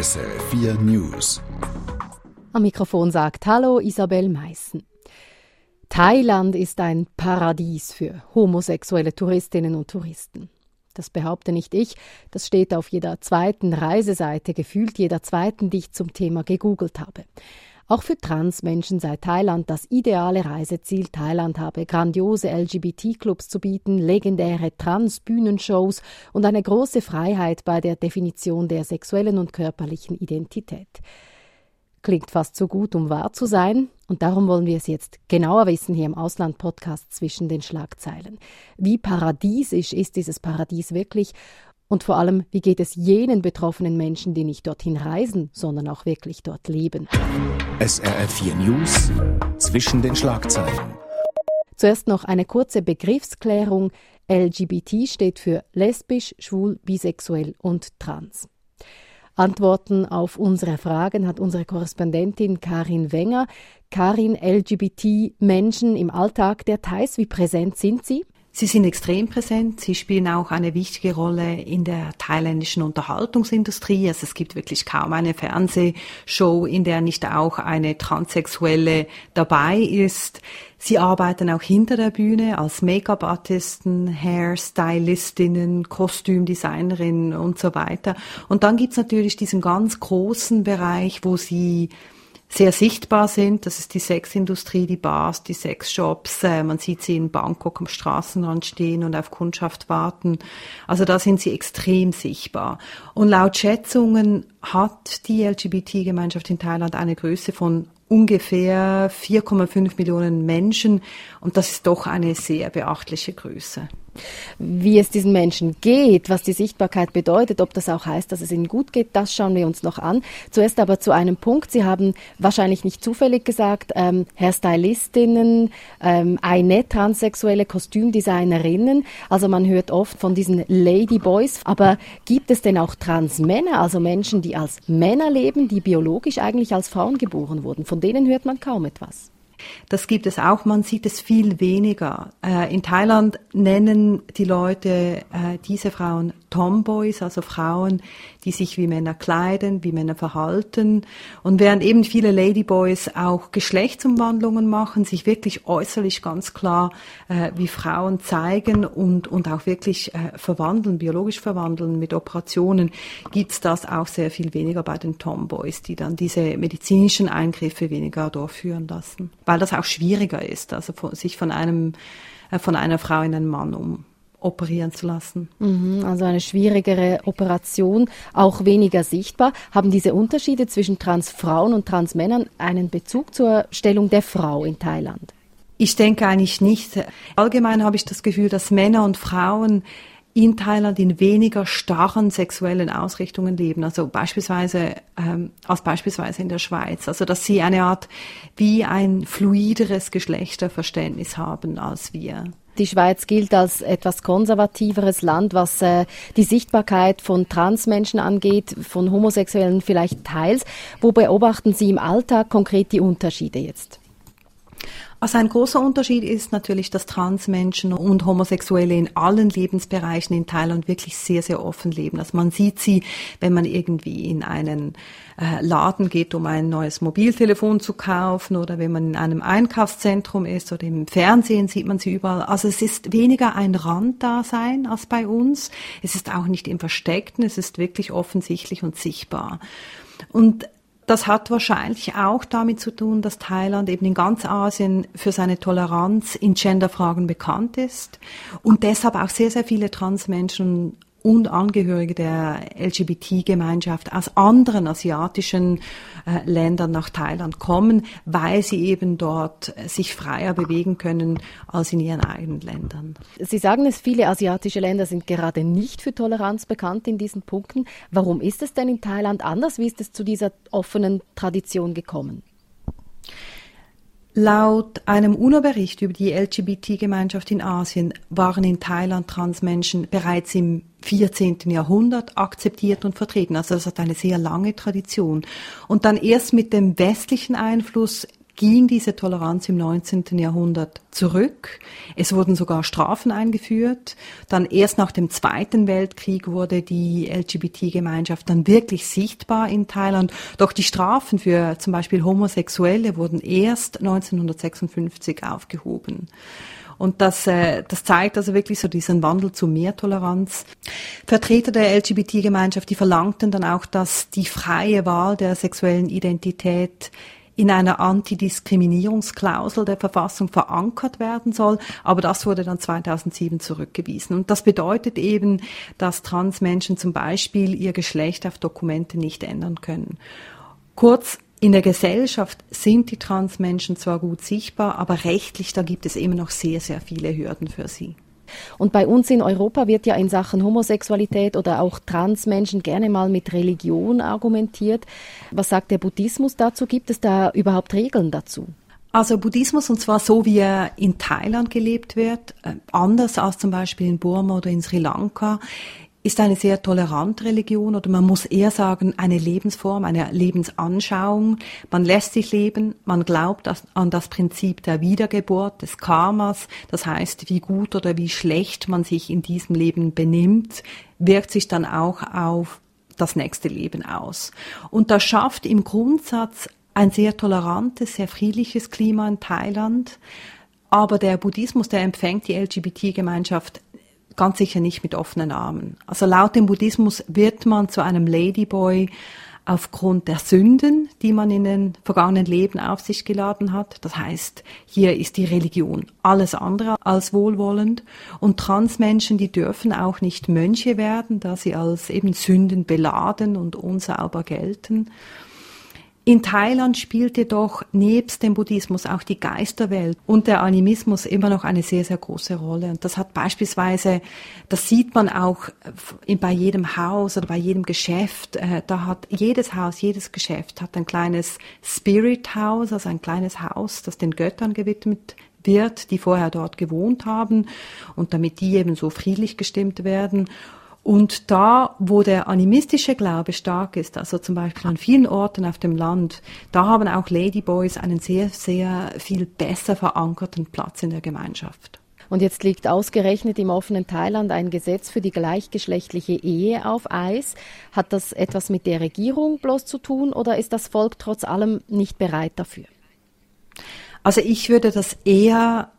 SRF4 News. Am Mikrofon sagt Hallo Isabel Meissen. Thailand ist ein Paradies für homosexuelle Touristinnen und Touristen. Das behaupte nicht ich, das steht auf jeder zweiten Reiseseite, gefühlt jeder zweiten, die ich zum Thema gegoogelt habe. Auch für Transmenschen sei Thailand das ideale Reiseziel. Thailand habe grandiose LGBT-Clubs zu bieten, legendäre Trans-Bühnenshows und eine große Freiheit bei der Definition der sexuellen und körperlichen Identität. Klingt fast zu gut, um wahr zu sein, und darum wollen wir es jetzt genauer wissen hier im Ausland-Podcast zwischen den Schlagzeilen. Wie paradiesisch ist dieses Paradies wirklich und vor allem, wie geht es jenen betroffenen Menschen, die nicht dorthin reisen, sondern auch wirklich dort leben? SRF4 News zwischen den Schlagzeilen. Zuerst noch eine kurze Begriffsklärung. LGBT steht für lesbisch, schwul, bisexuell und trans. Antworten auf unsere Fragen hat unsere Korrespondentin Karin Wenger. Karin, LGBT-Menschen im Alltag der Thais, wie präsent sind sie? Sie sind extrem präsent. Sie spielen auch eine wichtige Rolle in der thailändischen Unterhaltungsindustrie. Also es gibt wirklich kaum eine Fernsehshow, in der nicht auch eine Transsexuelle dabei ist. Sie arbeiten auch hinter der Bühne als Make-up-Artisten, Hairstylistinnen, Kostümdesignerinnen und so weiter. Und dann gibt's natürlich diesen ganz großen Bereich, wo sie sehr sichtbar sind. Das ist die Sexindustrie, die Bars, die Sexshops. Äh, man sieht sie in Bangkok am Straßenrand stehen und auf Kundschaft warten. Also da sind sie extrem sichtbar. Und laut Schätzungen hat die LGBT-Gemeinschaft in Thailand eine Größe von ungefähr 4,5 Millionen Menschen. Und das ist doch eine sehr beachtliche Größe wie es diesen Menschen geht, was die Sichtbarkeit bedeutet, ob das auch heißt, dass es ihnen gut geht, das schauen wir uns noch an. Zuerst aber zu einem Punkt. Sie haben wahrscheinlich nicht zufällig gesagt, ähm, Hairstylistinnen, ähm, eine transsexuelle Kostümdesignerinnen. Also man hört oft von diesen Ladyboys. Aber gibt es denn auch Transmänner, also Menschen, die als Männer leben, die biologisch eigentlich als Frauen geboren wurden? Von denen hört man kaum etwas. Das gibt es auch, man sieht es viel weniger. Äh, in Thailand nennen die Leute äh, diese Frauen Tomboys, also Frauen, die sich wie Männer kleiden, wie Männer verhalten. Und während eben viele Ladyboys auch Geschlechtsumwandlungen machen, sich wirklich äußerlich ganz klar äh, wie Frauen zeigen und, und auch wirklich verwandeln, biologisch verwandeln mit Operationen, gibt's das auch sehr viel weniger bei den Tomboys, die dann diese medizinischen Eingriffe weniger durchführen lassen. Weil das auch schwieriger ist, also von, sich von einem, äh, von einer Frau in einen Mann um operieren zu lassen. Mhm, also eine schwierigere Operation, auch weniger sichtbar. Haben diese Unterschiede zwischen Transfrauen und Transmännern einen Bezug zur Stellung der Frau in Thailand? Ich denke eigentlich nicht. Allgemein habe ich das Gefühl, dass Männer und Frauen in Thailand in weniger starren sexuellen Ausrichtungen leben, also beispielsweise ähm, als beispielsweise in der Schweiz, also dass sie eine Art wie ein fluideres Geschlechterverständnis haben als wir. Die Schweiz gilt als etwas konservativeres Land, was äh, die Sichtbarkeit von Transmenschen angeht, von Homosexuellen vielleicht teils. Wo beobachten Sie im Alltag konkret die Unterschiede jetzt? Also ein großer Unterschied ist natürlich, dass Transmenschen und Homosexuelle in allen Lebensbereichen in Thailand wirklich sehr, sehr offen leben. Also man sieht sie, wenn man irgendwie in einen äh, Laden geht, um ein neues Mobiltelefon zu kaufen oder wenn man in einem Einkaufszentrum ist oder im Fernsehen sieht man sie überall. Also es ist weniger ein Randdasein als bei uns. Es ist auch nicht im Versteckten, es ist wirklich offensichtlich und sichtbar. Und das hat wahrscheinlich auch damit zu tun, dass Thailand eben in ganz Asien für seine Toleranz in Genderfragen bekannt ist und deshalb auch sehr, sehr viele Transmenschen und Angehörige der LGBT-Gemeinschaft aus anderen asiatischen äh, Ländern nach Thailand kommen, weil sie eben dort sich freier bewegen können als in ihren eigenen Ländern. Sie sagen es, viele asiatische Länder sind gerade nicht für Toleranz bekannt in diesen Punkten. Warum ist es denn in Thailand anders? Wie ist es zu dieser offenen Tradition gekommen? Laut einem UNO-Bericht über die LGBT-Gemeinschaft in Asien waren in Thailand Transmenschen bereits im 14. Jahrhundert akzeptiert und vertreten. Also das hat eine sehr lange Tradition. Und dann erst mit dem westlichen Einfluss ging diese Toleranz im 19. Jahrhundert zurück. Es wurden sogar Strafen eingeführt. Dann erst nach dem Zweiten Weltkrieg wurde die LGBT-Gemeinschaft dann wirklich sichtbar in Thailand. Doch die Strafen für zum Beispiel Homosexuelle wurden erst 1956 aufgehoben. Und das, äh, das zeigt also wirklich so diesen Wandel zu mehr Toleranz. Vertreter der LGBT-Gemeinschaft, die verlangten dann auch, dass die freie Wahl der sexuellen Identität in einer Antidiskriminierungsklausel der Verfassung verankert werden soll. Aber das wurde dann 2007 zurückgewiesen. Und das bedeutet eben, dass Transmenschen zum Beispiel ihr Geschlecht auf Dokumente nicht ändern können. Kurz, in der Gesellschaft sind die Transmenschen zwar gut sichtbar, aber rechtlich, da gibt es immer noch sehr, sehr viele Hürden für sie. Und bei uns in Europa wird ja in Sachen Homosexualität oder auch Transmenschen gerne mal mit Religion argumentiert. Was sagt der Buddhismus dazu? Gibt es da überhaupt Regeln dazu? Also Buddhismus, und zwar so, wie er in Thailand gelebt wird, äh, anders als zum Beispiel in Burma oder in Sri Lanka, ist eine sehr tolerante Religion oder man muss eher sagen eine Lebensform, eine Lebensanschauung. Man lässt sich leben, man glaubt an das Prinzip der Wiedergeburt, des Karmas, das heißt, wie gut oder wie schlecht man sich in diesem Leben benimmt, wirkt sich dann auch auf das nächste Leben aus. Und das schafft im Grundsatz ein sehr tolerantes, sehr friedliches Klima in Thailand. Aber der Buddhismus, der empfängt die LGBT-Gemeinschaft ganz sicher nicht mit offenen Armen. Also laut dem Buddhismus wird man zu einem Ladyboy aufgrund der Sünden, die man in den vergangenen Leben auf sich geladen hat. Das heißt, hier ist die Religion alles andere als wohlwollend. Und Transmenschen, die dürfen auch nicht Mönche werden, da sie als eben Sünden beladen und unsauber gelten. In Thailand spielt jedoch nebst dem Buddhismus auch die Geisterwelt und der Animismus immer noch eine sehr, sehr große Rolle. Und das hat beispielsweise, das sieht man auch bei jedem Haus oder bei jedem Geschäft, äh, da hat jedes Haus, jedes Geschäft hat ein kleines Spirit House, also ein kleines Haus, das den Göttern gewidmet wird, die vorher dort gewohnt haben und damit die eben so friedlich gestimmt werden. Und da, wo der animistische Glaube stark ist, also zum Beispiel an vielen Orten auf dem Land, da haben auch Ladyboys einen sehr, sehr viel besser verankerten Platz in der Gemeinschaft. Und jetzt liegt ausgerechnet im offenen Thailand ein Gesetz für die gleichgeschlechtliche Ehe auf Eis. Hat das etwas mit der Regierung bloß zu tun oder ist das Volk trotz allem nicht bereit dafür? Also ich würde das eher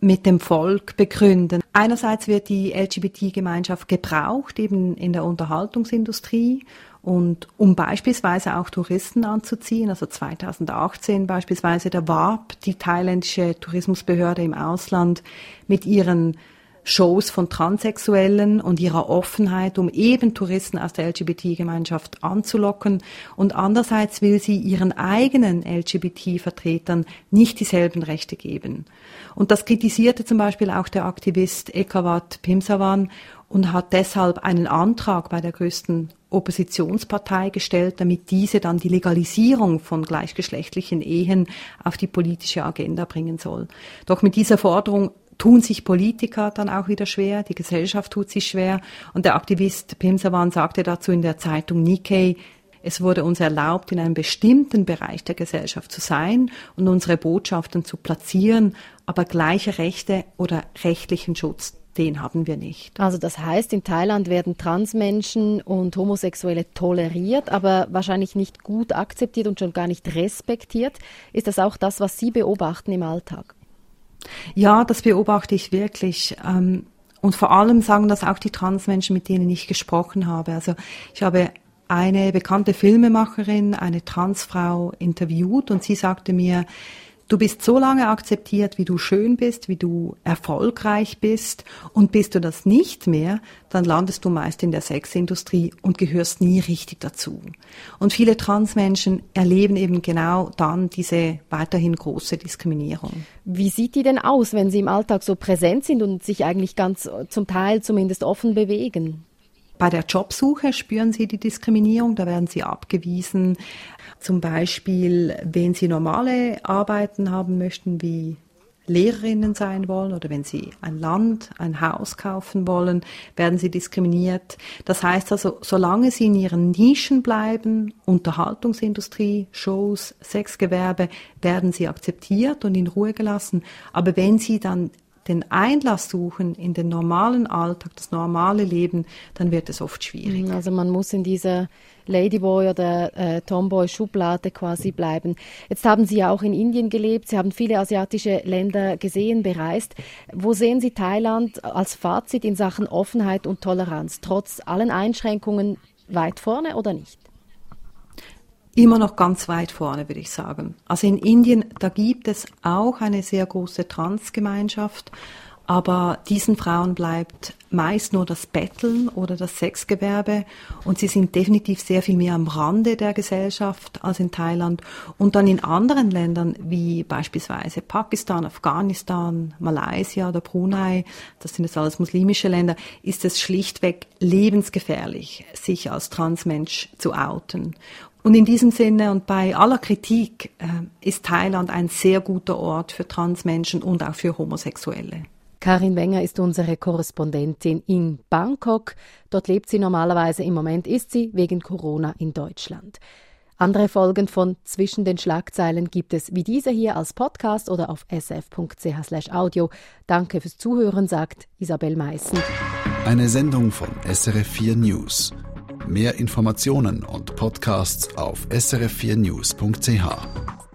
mit dem Volk begründen. Einerseits wird die LGBT-Gemeinschaft gebraucht, eben in der Unterhaltungsindustrie und um beispielsweise auch Touristen anzuziehen. Also 2018 beispielsweise, da warb die thailändische Tourismusbehörde im Ausland mit ihren Shows von Transsexuellen und ihrer Offenheit, um eben Touristen aus der LGBT-Gemeinschaft anzulocken. Und andererseits will sie ihren eigenen LGBT-Vertretern nicht dieselben Rechte geben. Und das kritisierte zum Beispiel auch der Aktivist Ekawat Pimsawan und hat deshalb einen Antrag bei der größten Oppositionspartei gestellt, damit diese dann die Legalisierung von gleichgeschlechtlichen Ehen auf die politische Agenda bringen soll. Doch mit dieser Forderung tun sich Politiker dann auch wieder schwer, die Gesellschaft tut sich schwer. Und der Aktivist Pimsawan sagte dazu in der Zeitung Nikkei, es wurde uns erlaubt, in einem bestimmten Bereich der Gesellschaft zu sein und unsere Botschaften zu platzieren, aber gleiche Rechte oder rechtlichen Schutz, den haben wir nicht. Also das heißt, in Thailand werden Transmenschen und Homosexuelle toleriert, aber wahrscheinlich nicht gut akzeptiert und schon gar nicht respektiert. Ist das auch das, was Sie beobachten im Alltag? Ja, das beobachte ich wirklich. Ähm, und vor allem sagen das auch die Transmenschen, mit denen ich gesprochen habe. Also ich habe eine bekannte Filmemacherin, eine Transfrau interviewt und sie sagte mir, Du bist so lange akzeptiert, wie du schön bist, wie du erfolgreich bist. Und bist du das nicht mehr, dann landest du meist in der Sexindustrie und gehörst nie richtig dazu. Und viele Transmenschen erleben eben genau dann diese weiterhin große Diskriminierung. Wie sieht die denn aus, wenn sie im Alltag so präsent sind und sich eigentlich ganz zum Teil zumindest offen bewegen? Bei der Jobsuche spüren Sie die Diskriminierung, da werden Sie abgewiesen. Zum Beispiel, wenn Sie normale Arbeiten haben möchten, wie Lehrerinnen sein wollen oder wenn sie ein Land, ein Haus kaufen wollen, werden sie diskriminiert. Das heißt also, solange sie in ihren Nischen bleiben, Unterhaltungsindustrie, Shows, Sexgewerbe, werden sie akzeptiert und in Ruhe gelassen. Aber wenn sie dann den Einlass suchen in den normalen Alltag, das normale Leben, dann wird es oft schwierig. Mhm, also man muss in dieser Ladyboy oder äh, Tomboy-Schublade quasi bleiben. Jetzt haben Sie ja auch in Indien gelebt, Sie haben viele asiatische Länder gesehen, bereist. Wo sehen Sie Thailand als Fazit in Sachen Offenheit und Toleranz, trotz allen Einschränkungen weit vorne oder nicht? Immer noch ganz weit vorne, würde ich sagen. Also in Indien, da gibt es auch eine sehr große Transgemeinschaft, aber diesen Frauen bleibt meist nur das Betteln oder das Sexgewerbe und sie sind definitiv sehr viel mehr am Rande der Gesellschaft als in Thailand. Und dann in anderen Ländern wie beispielsweise Pakistan, Afghanistan, Malaysia oder Brunei, das sind jetzt alles muslimische Länder, ist es schlichtweg lebensgefährlich, sich als Transmensch zu outen. Und in diesem Sinne und bei aller Kritik äh, ist Thailand ein sehr guter Ort für Transmenschen und auch für Homosexuelle. Karin Wenger ist unsere Korrespondentin in Bangkok. Dort lebt sie normalerweise. Im Moment ist sie wegen Corona in Deutschland. Andere Folgen von Zwischen den Schlagzeilen gibt es wie diese hier als Podcast oder auf sf.ch/audio. Danke fürs Zuhören, sagt Isabel Meissen. Eine Sendung von SRF4 News. Mehr Informationen und Podcasts auf srf4news.ch.